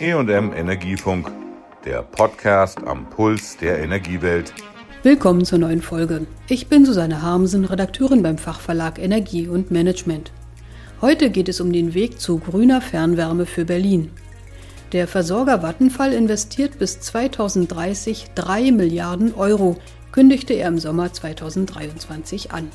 EM Energiefunk, der Podcast am Puls der Energiewelt. Willkommen zur neuen Folge. Ich bin Susanne Harmsen, Redakteurin beim Fachverlag Energie und Management. Heute geht es um den Weg zu grüner Fernwärme für Berlin. Der Versorger Vattenfall investiert bis 2030 3 Milliarden Euro, kündigte er im Sommer 2023 an.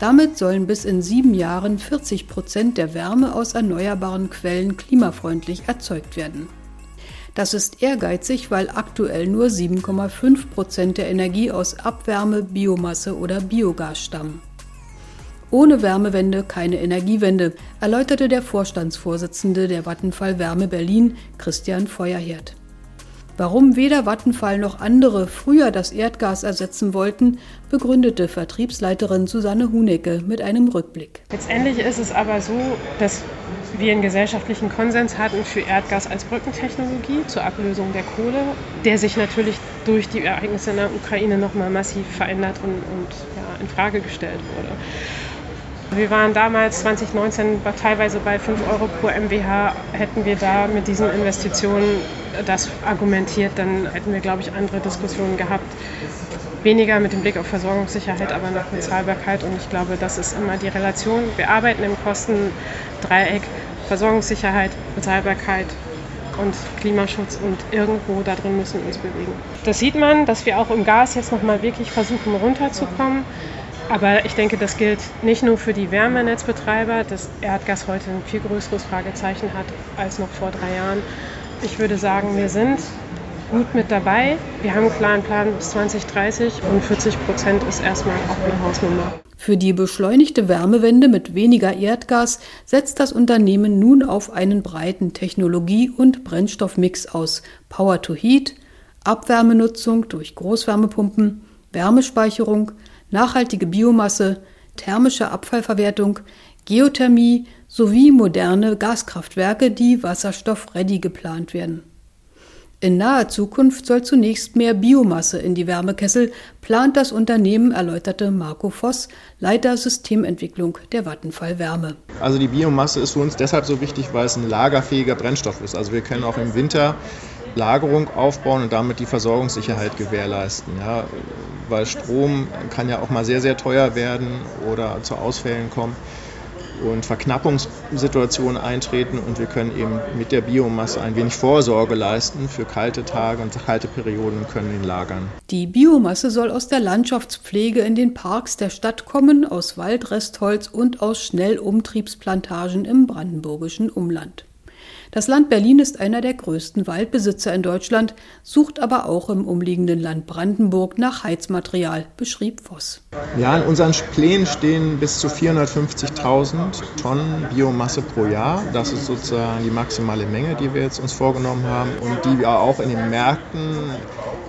Damit sollen bis in sieben Jahren 40 Prozent der Wärme aus erneuerbaren Quellen klimafreundlich erzeugt werden. Das ist ehrgeizig, weil aktuell nur 7,5 Prozent der Energie aus Abwärme, Biomasse oder Biogas stammen. Ohne Wärmewende keine Energiewende, erläuterte der Vorstandsvorsitzende der Vattenfall Wärme Berlin, Christian Feuerherd. Warum weder Vattenfall noch andere früher das Erdgas ersetzen wollten, begründete Vertriebsleiterin Susanne Hunecke mit einem Rückblick. Letztendlich ist es aber so, dass wir einen gesellschaftlichen Konsens hatten für Erdgas als Brückentechnologie zur Ablösung der Kohle, der sich natürlich durch die Ereignisse in der Ukraine nochmal massiv verändert und, und ja, in Frage gestellt wurde. Wir waren damals 2019 teilweise bei 5 Euro pro MWH. Hätten wir da mit diesen Investitionen das argumentiert, dann hätten wir, glaube ich, andere Diskussionen gehabt. Weniger mit dem Blick auf Versorgungssicherheit, aber nach Bezahlbarkeit. Und ich glaube, das ist immer die Relation. Wir arbeiten im Kostendreieck Versorgungssicherheit, Bezahlbarkeit und Klimaschutz und irgendwo da drin müssen wir uns bewegen. Das sieht man, dass wir auch im Gas jetzt nochmal wirklich versuchen runterzukommen. Aber ich denke, das gilt nicht nur für die Wärmenetzbetreiber, dass Erdgas heute ein viel größeres Fragezeichen hat als noch vor drei Jahren. Ich würde sagen, wir sind gut mit dabei. Wir haben einen klaren Plan bis 2030 und 40 Prozent ist erstmal auch eine Hausnummer. Für die beschleunigte Wärmewende mit weniger Erdgas setzt das Unternehmen nun auf einen breiten Technologie- und Brennstoffmix aus Power to Heat, Abwärmenutzung durch Großwärmepumpen, Wärmespeicherung, nachhaltige Biomasse, thermische Abfallverwertung, Geothermie sowie moderne Gaskraftwerke, die wasserstoff-ready geplant werden. In naher Zukunft soll zunächst mehr Biomasse in die Wärmekessel, plant das Unternehmen, erläuterte Marco Voss, Leiter Systementwicklung der Vattenfall Wärme. Also die Biomasse ist für uns deshalb so wichtig, weil es ein lagerfähiger Brennstoff ist. Also wir können auch im Winter Lagerung aufbauen und damit die Versorgungssicherheit gewährleisten. Ja, weil Strom kann ja auch mal sehr, sehr teuer werden oder zu Ausfällen kommen und Verknappungssituationen eintreten und wir können eben mit der Biomasse ein wenig Vorsorge leisten für kalte Tage und kalte Perioden und können ihn lagern. Die Biomasse soll aus der Landschaftspflege in den Parks der Stadt kommen, aus Waldrestholz und aus Schnellumtriebsplantagen im brandenburgischen Umland. Das Land Berlin ist einer der größten Waldbesitzer in Deutschland, sucht aber auch im umliegenden Land Brandenburg nach Heizmaterial, beschrieb Voss. Ja, in unseren Plänen stehen bis zu 450.000 Tonnen Biomasse pro Jahr. Das ist sozusagen die maximale Menge, die wir jetzt uns vorgenommen haben und die wir auch in den Märkten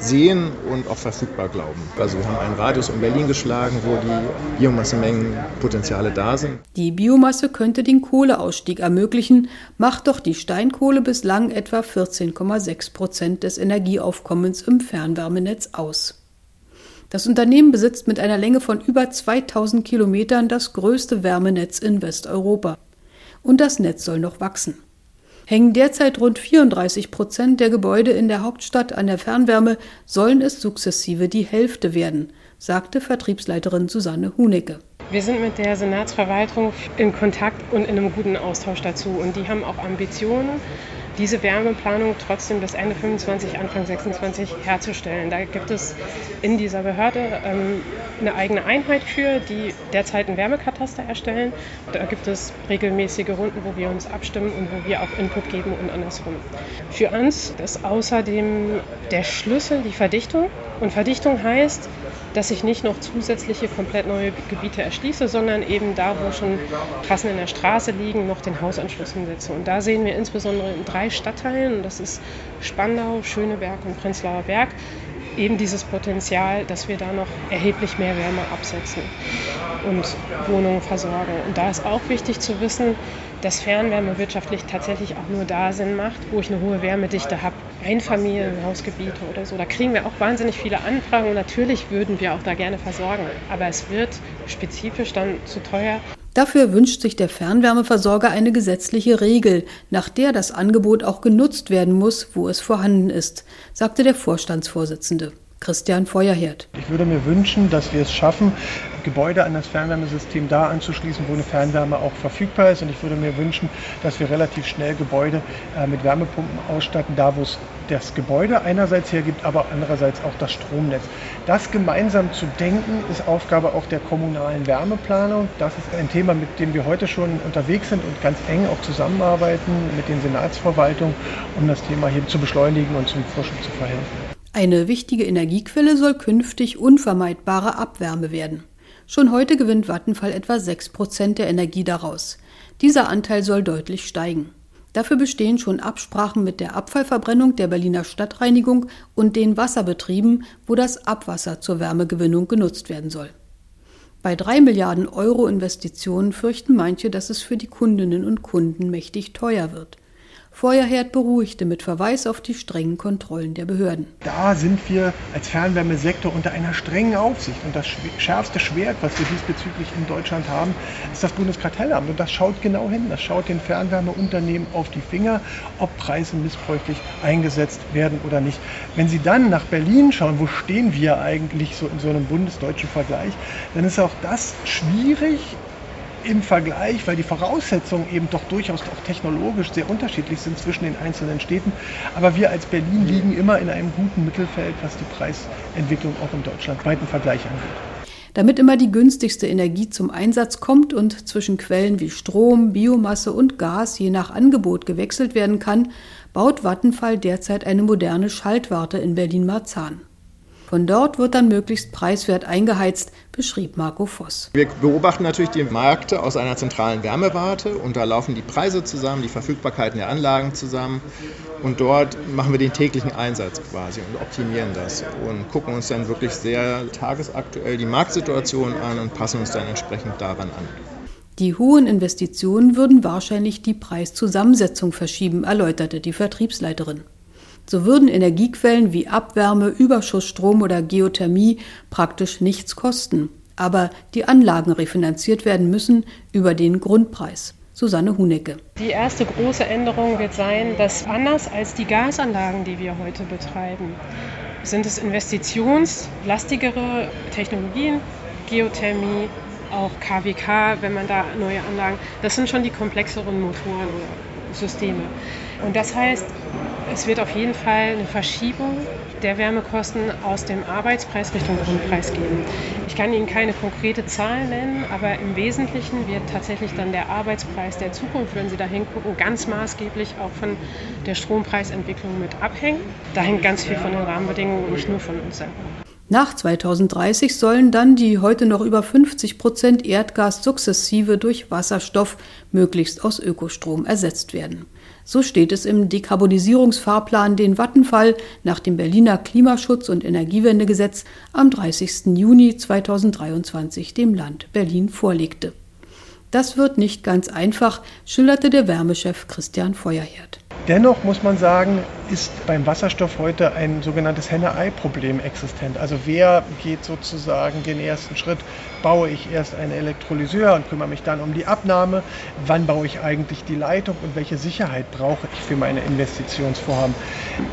sehen und auch verfügbar glauben. Also wir haben einen Radius um Berlin geschlagen, wo die Biomassemengenpotenziale da sind. Die Biomasse könnte den Kohleausstieg ermöglichen, macht doch die Steinkohle bislang etwa 14,6 Prozent des Energieaufkommens im Fernwärmenetz aus. Das Unternehmen besitzt mit einer Länge von über 2000 Kilometern das größte Wärmenetz in Westeuropa. Und das Netz soll noch wachsen hängen derzeit rund 34 Prozent der Gebäude in der Hauptstadt an der Fernwärme, sollen es sukzessive die Hälfte werden, sagte Vertriebsleiterin Susanne Hunecke. Wir sind mit der Senatsverwaltung in Kontakt und in einem guten Austausch dazu. Und die haben auch Ambitionen, diese Wärmeplanung trotzdem bis Ende 25, Anfang 26 herzustellen. Da gibt es in dieser Behörde ähm, eine eigene Einheit für, die derzeit einen Wärmekataster erstellen. Da gibt es regelmäßige Runden, wo wir uns abstimmen und wo wir auch Input geben und andersrum. Für uns ist außerdem der Schlüssel die Verdichtung. Und Verdichtung heißt, dass ich nicht noch zusätzliche komplett neue Gebiete erschließe, sondern eben da, wo schon Trassen in der Straße liegen, noch den Hausanschluss hinsetze. Und da sehen wir insbesondere in drei Stadtteilen, das ist Spandau, Schöneberg und Prenzlauer Berg, eben dieses Potenzial, dass wir da noch erheblich mehr Wärme absetzen und Wohnungen versorgen. Und da ist auch wichtig zu wissen, dass Fernwärme wirtschaftlich tatsächlich auch nur da Sinn macht, wo ich eine hohe Wärmedichte habe. Einfamilienhausgebiete oder so, da kriegen wir auch wahnsinnig viele Anfragen und natürlich würden wir auch da gerne versorgen. Aber es wird spezifisch dann zu teuer. Dafür wünscht sich der Fernwärmeversorger eine gesetzliche Regel, nach der das Angebot auch genutzt werden muss, wo es vorhanden ist, sagte der Vorstandsvorsitzende. Christian Feuerherd. Ich würde mir wünschen, dass wir es schaffen, Gebäude an das Fernwärmesystem da anzuschließen, wo eine Fernwärme auch verfügbar ist. Und ich würde mir wünschen, dass wir relativ schnell Gebäude äh, mit Wärmepumpen ausstatten, da wo es das Gebäude einerseits hergibt, aber andererseits auch das Stromnetz. Das gemeinsam zu denken, ist Aufgabe auch der kommunalen Wärmeplanung. Das ist ein Thema, mit dem wir heute schon unterwegs sind und ganz eng auch zusammenarbeiten mit den Senatsverwaltungen, um das Thema hier zu beschleunigen und zum Forschen zu verhelfen. Eine wichtige Energiequelle soll künftig unvermeidbare Abwärme werden. Schon heute gewinnt Vattenfall etwa 6 Prozent der Energie daraus. Dieser Anteil soll deutlich steigen. Dafür bestehen schon Absprachen mit der Abfallverbrennung der Berliner Stadtreinigung und den Wasserbetrieben, wo das Abwasser zur Wärmegewinnung genutzt werden soll. Bei drei Milliarden Euro Investitionen fürchten manche, dass es für die Kundinnen und Kunden mächtig teuer wird. Feuerherd beruhigte mit Verweis auf die strengen Kontrollen der Behörden. Da sind wir als Fernwärmesektor unter einer strengen Aufsicht. Und das schärfste Schwert, was wir diesbezüglich in Deutschland haben, ist das Bundeskartellamt. Und das schaut genau hin. Das schaut den Fernwärmeunternehmen auf die Finger, ob Preise missbräuchlich eingesetzt werden oder nicht. Wenn Sie dann nach Berlin schauen, wo stehen wir eigentlich so in so einem bundesdeutschen Vergleich, dann ist auch das schwierig im Vergleich, weil die Voraussetzungen eben doch durchaus auch technologisch sehr unterschiedlich sind zwischen den einzelnen Städten. Aber wir als Berlin liegen immer in einem guten Mittelfeld, was die Preisentwicklung auch im deutschlandweiten Vergleich angeht. Damit immer die günstigste Energie zum Einsatz kommt und zwischen Quellen wie Strom, Biomasse und Gas je nach Angebot gewechselt werden kann, baut Vattenfall derzeit eine moderne Schaltwarte in Berlin-Marzahn. Von dort wird dann möglichst preiswert eingeheizt, beschrieb Marco Voss. Wir beobachten natürlich die Märkte aus einer zentralen Wärmewarte und da laufen die Preise zusammen, die Verfügbarkeiten der Anlagen zusammen und dort machen wir den täglichen Einsatz quasi und optimieren das und gucken uns dann wirklich sehr tagesaktuell die Marktsituation an und passen uns dann entsprechend daran an. Die hohen Investitionen würden wahrscheinlich die Preiszusammensetzung verschieben, erläuterte die Vertriebsleiterin. So würden Energiequellen wie Abwärme, Überschussstrom oder Geothermie praktisch nichts kosten, aber die Anlagen refinanziert werden müssen über den Grundpreis. Susanne Hunecke. Die erste große Änderung wird sein, dass anders als die Gasanlagen, die wir heute betreiben, sind es investitionslastigere Technologien, Geothermie, auch KWK, wenn man da neue Anlagen, das sind schon die komplexeren Motoren oder Systeme. Und das heißt, es wird auf jeden Fall eine Verschiebung der Wärmekosten aus dem Arbeitspreis Richtung Grundpreis geben. Ich kann Ihnen keine konkrete Zahl nennen, aber im Wesentlichen wird tatsächlich dann der Arbeitspreis der Zukunft, wenn Sie da hingucken, ganz maßgeblich auch von der Strompreisentwicklung mit abhängen. Da hängt ganz viel von den Rahmenbedingungen und nicht nur von uns selber. Nach 2030 sollen dann die heute noch über 50 Prozent Erdgas sukzessive durch Wasserstoff, möglichst aus Ökostrom, ersetzt werden. So steht es im Dekarbonisierungsfahrplan, den Vattenfall nach dem Berliner Klimaschutz- und Energiewendegesetz am 30. Juni 2023 dem Land Berlin vorlegte. Das wird nicht ganz einfach, schilderte der Wärmechef Christian Feuerherd. Dennoch muss man sagen, ist beim Wasserstoff heute ein sogenanntes Henne-Ei-Problem existent. Also wer geht sozusagen den ersten Schritt? Baue ich erst einen Elektrolyseur und kümmere mich dann um die Abnahme? Wann baue ich eigentlich die Leitung und welche Sicherheit brauche ich für meine Investitionsvorhaben?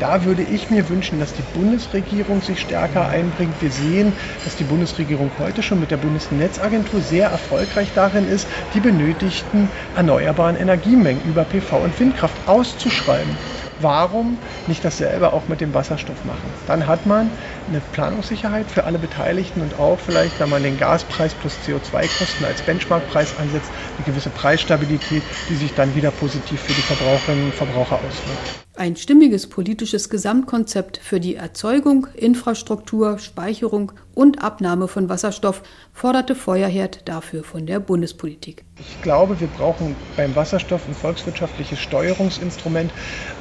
Da würde ich mir wünschen, dass die Bundesregierung sich stärker einbringt. Wir sehen, dass die Bundesregierung heute schon mit der Bundesnetzagentur sehr erfolgreich darin ist, die benötigten erneuerbaren Energiemengen über PV und Windkraft auszuschreiben schreiben. Warum nicht dasselbe auch mit dem Wasserstoff machen? Dann hat man eine Planungssicherheit für alle Beteiligten und auch vielleicht, wenn man den Gaspreis plus CO2-Kosten als Benchmarkpreis ansetzt, eine gewisse Preisstabilität, die sich dann wieder positiv für die Verbraucherinnen und Verbraucher auswirkt. Ein stimmiges politisches Gesamtkonzept für die Erzeugung, Infrastruktur, Speicherung und Abnahme von Wasserstoff forderte Feuerherd dafür von der Bundespolitik. Ich glaube, wir brauchen beim Wasserstoff ein volkswirtschaftliches Steuerungsinstrument,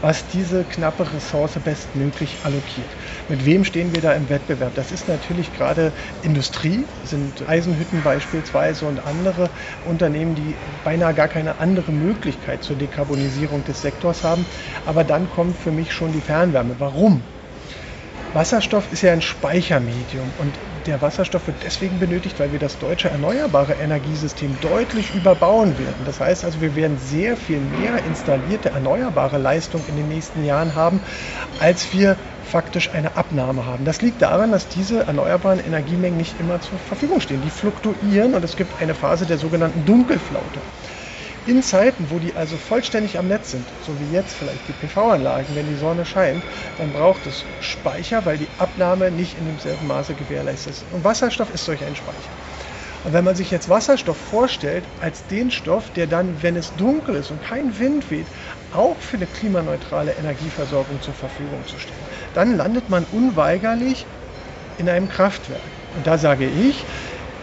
was diese knappe Ressource bestmöglich allokiert. Mit wem stehen wir da im Wettbewerb? Das ist natürlich gerade Industrie, sind Eisenhütten beispielsweise und andere Unternehmen, die beinahe gar keine andere Möglichkeit zur Dekarbonisierung des Sektors haben. Aber dann kommt für mich schon die Fernwärme. Warum? Wasserstoff ist ja ein Speichermedium und der Wasserstoff wird deswegen benötigt, weil wir das deutsche erneuerbare Energiesystem deutlich überbauen werden. Das heißt also, wir werden sehr viel mehr installierte erneuerbare Leistung in den nächsten Jahren haben, als wir faktisch eine Abnahme haben. Das liegt daran, dass diese erneuerbaren Energiemengen nicht immer zur Verfügung stehen. Die fluktuieren und es gibt eine Phase der sogenannten Dunkelflaute. In Zeiten, wo die also vollständig am Netz sind, so wie jetzt vielleicht die PV-Anlagen, wenn die Sonne scheint, dann braucht es Speicher, weil die Abnahme nicht in demselben Maße gewährleistet ist. Und Wasserstoff ist solch ein Speicher. Und wenn man sich jetzt Wasserstoff vorstellt als den Stoff, der dann, wenn es dunkel ist und kein Wind weht, auch für eine klimaneutrale Energieversorgung zur Verfügung zu stellen, dann landet man unweigerlich in einem Kraftwerk. Und da sage ich,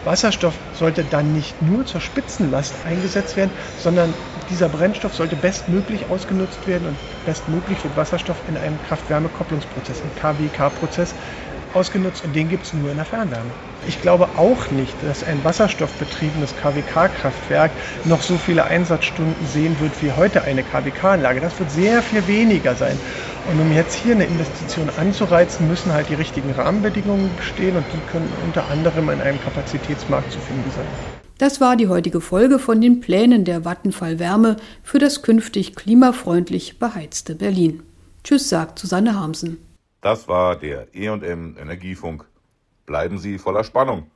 Wasserstoff sollte dann nicht nur zur Spitzenlast eingesetzt werden, sondern dieser Brennstoff sollte bestmöglich ausgenutzt werden und bestmöglich wird Wasserstoff in einem Kraft-Wärme-Kopplungsprozess, im KWK-Prozess ausgenutzt und den gibt es nur in der Fernwärme. Ich glaube auch nicht, dass ein wasserstoffbetriebenes KWK-Kraftwerk noch so viele Einsatzstunden sehen wird wie heute eine KWK-Anlage. Das wird sehr viel weniger sein. Und um jetzt hier eine Investition anzureizen, müssen halt die richtigen Rahmenbedingungen bestehen und die können unter anderem in einem Kapazitätsmarkt zu finden sein. Das war die heutige Folge von den Plänen der Vattenfall Wärme für das künftig klimafreundlich beheizte Berlin. Tschüss, sagt Susanne Harmsen. Das war der EM Energiefunk. Bleiben Sie voller Spannung.